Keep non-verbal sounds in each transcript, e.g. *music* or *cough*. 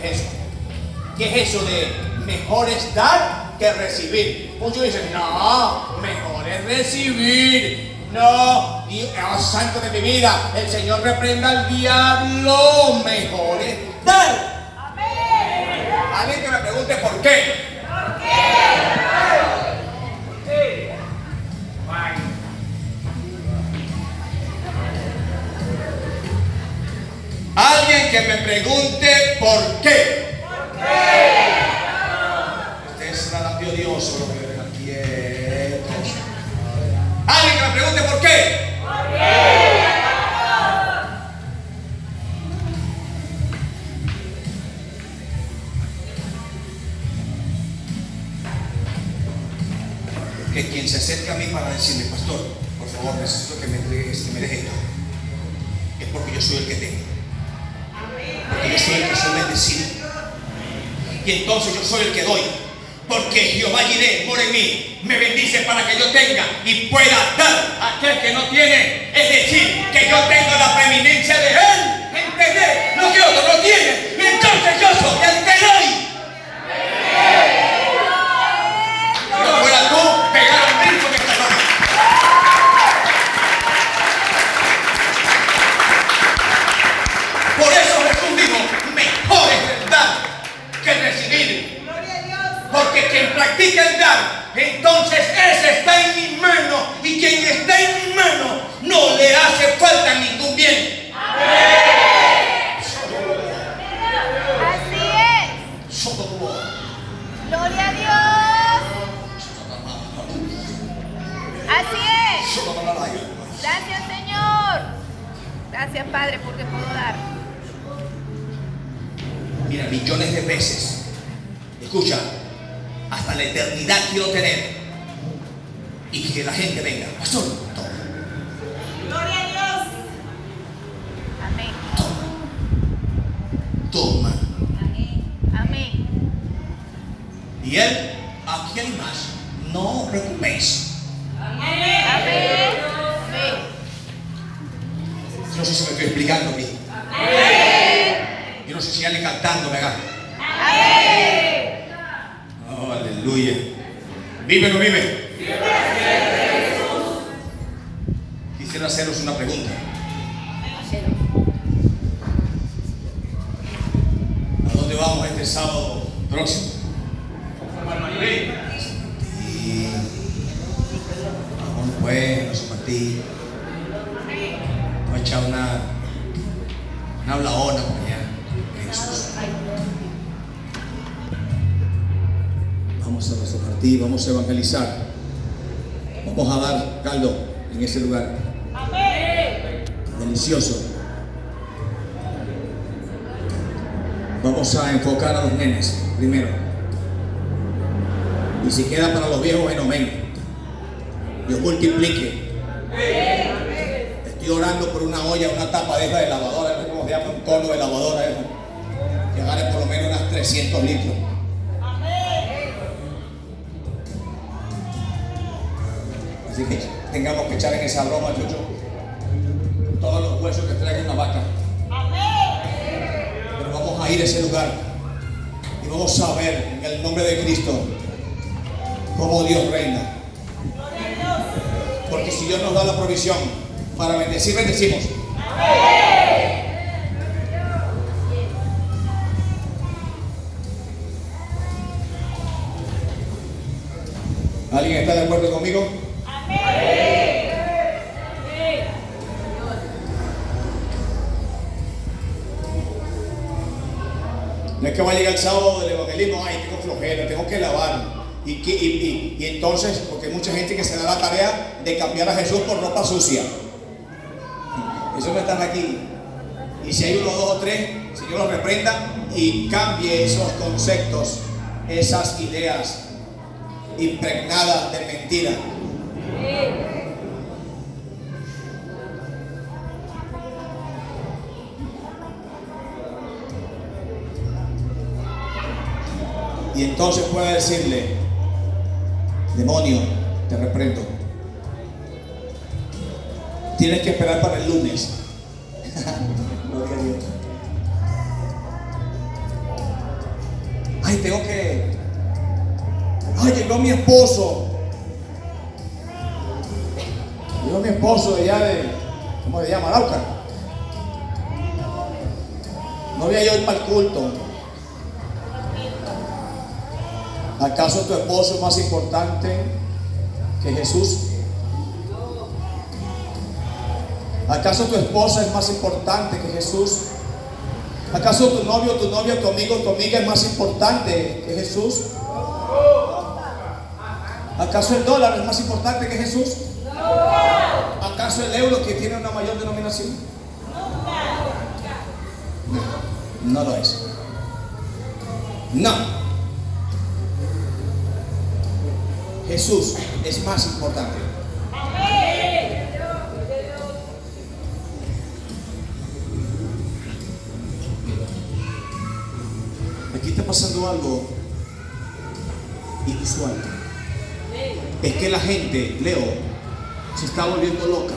¿Qué es eso? ¿Qué es eso de mejor es dar que recibir? Muchos dicen, no, mejor es recibir. No, y oh, santo de mi vida, el Señor reprenda al diablo. Mejor es dar. Amén. Alguien que me pregunte por qué. Alguien que me pregunte por qué. ¿Por qué? Ustedes serán Dios lo que quietos. Alguien que me pregunte por qué. ¿Por qué? Que quien se acerque a mí para decirme, pastor, por favor, necesito que me este, deje esto, es porque yo soy el que tengo yo soy el que soy bendecido. Y entonces yo soy el que doy. Porque Jehová Jireh por en mí, me bendice para que yo tenga y pueda dar a aquel que no tiene. Es decir, que yo tengo la preeminencia de Él. ¿Entendés? Lo que otro no tiene. Y entonces yo soy el que doy. Si fuera tú, pegar un brinco en esta noche. Por eso Jesús dijo, mejor es el dar que el recibir. Porque quien practica el dar, entonces ese está en mi mano. Y quien está en mi mano no le hace falta ningún bien. Así es. Gloria a Dios. Así es. Gracias Señor. Gracias Padre porque puedo dar. Mira, millones de veces. Escucha, hasta la eternidad quiero tener. Y que la gente venga. Pastor, toma, Gloria a Dios. Amén. toma. Amén. Amén. Y él, aquí hay más. No os preocupéis. Amén. Amén. Yo no sé si me estoy explicando a mí. Yo no sé si alguien cantando me agarra. Amén. Aleluya. ¿Vive o no vive? Quisiera haceros una pregunta. ¿A dónde vamos este sábado próximo? Y vamos pues, no sé para ti. Voy a echar una, una hablaona Vamos a repartir, vamos a evangelizar. Vamos a dar caldo en ese lugar. Delicioso. Vamos a enfocar a los nenes primero. Y si queda para los viejos, bueno, ven. Dios multiplique. Estoy orando por una olla, una tapa de esa de lavadora, no sé cómo se llama, un cono de lavadora esa, que agarre por lo menos unas 300 litros. Así que tengamos que echar en esa broma, chucho, todos los huesos que traiga una vaca. Pero vamos a ir a ese lugar y vamos a ver en el nombre de Cristo cómo Dios reina. Porque si Dios nos da la provisión para bendecir, bendecimos. ¿Alguien está de acuerdo conmigo? Es que va a llegar el sábado del evangelismo, ay, tengo flojera, tengo que lavar. Y, entonces, porque hay mucha gente que se da la tarea de cambiar a Jesús por ropa sucia. Eso no están aquí. Y si hay uno, dos o tres, Señor los reprenda y cambie esos conceptos, esas ideas impregnadas de mentira. Y entonces puede decirle, demonio, te reprendo. Tienes que esperar para el lunes. *laughs* Gloria a Dios. Ay, tengo que. Ay, llegó mi esposo. Llegó mi esposo de allá de. ¿Cómo se llama? Arauca. No voy a ir para el culto. ¿Acaso tu esposo es más importante que Jesús? ¿Acaso tu esposa es más importante que Jesús? ¿Acaso tu novio, tu novia, tu amigo, tu amiga es más importante que Jesús? ¿Acaso el dólar es más importante que Jesús? ¿Acaso el euro que tiene una mayor denominación? No, no lo es. No. Jesús es más importante. Aquí está pasando algo inusual. Es que la gente, Leo, se está volviendo loca,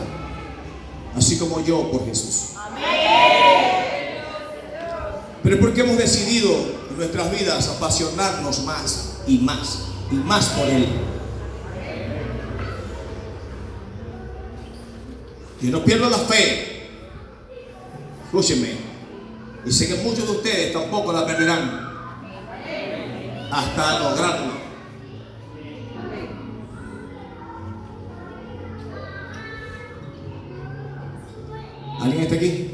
así como yo por Jesús. Pero es porque hemos decidido en nuestras vidas apasionarnos más y más y más por Él. Yo no pierdo la fe. Escúchenme. Y sé que muchos de ustedes tampoco la perderán. Hasta lograrlo. ¿Alguien está aquí?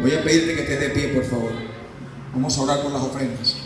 Voy a pedirte que estés de pie, por favor. Vamos a orar con las ofrendas.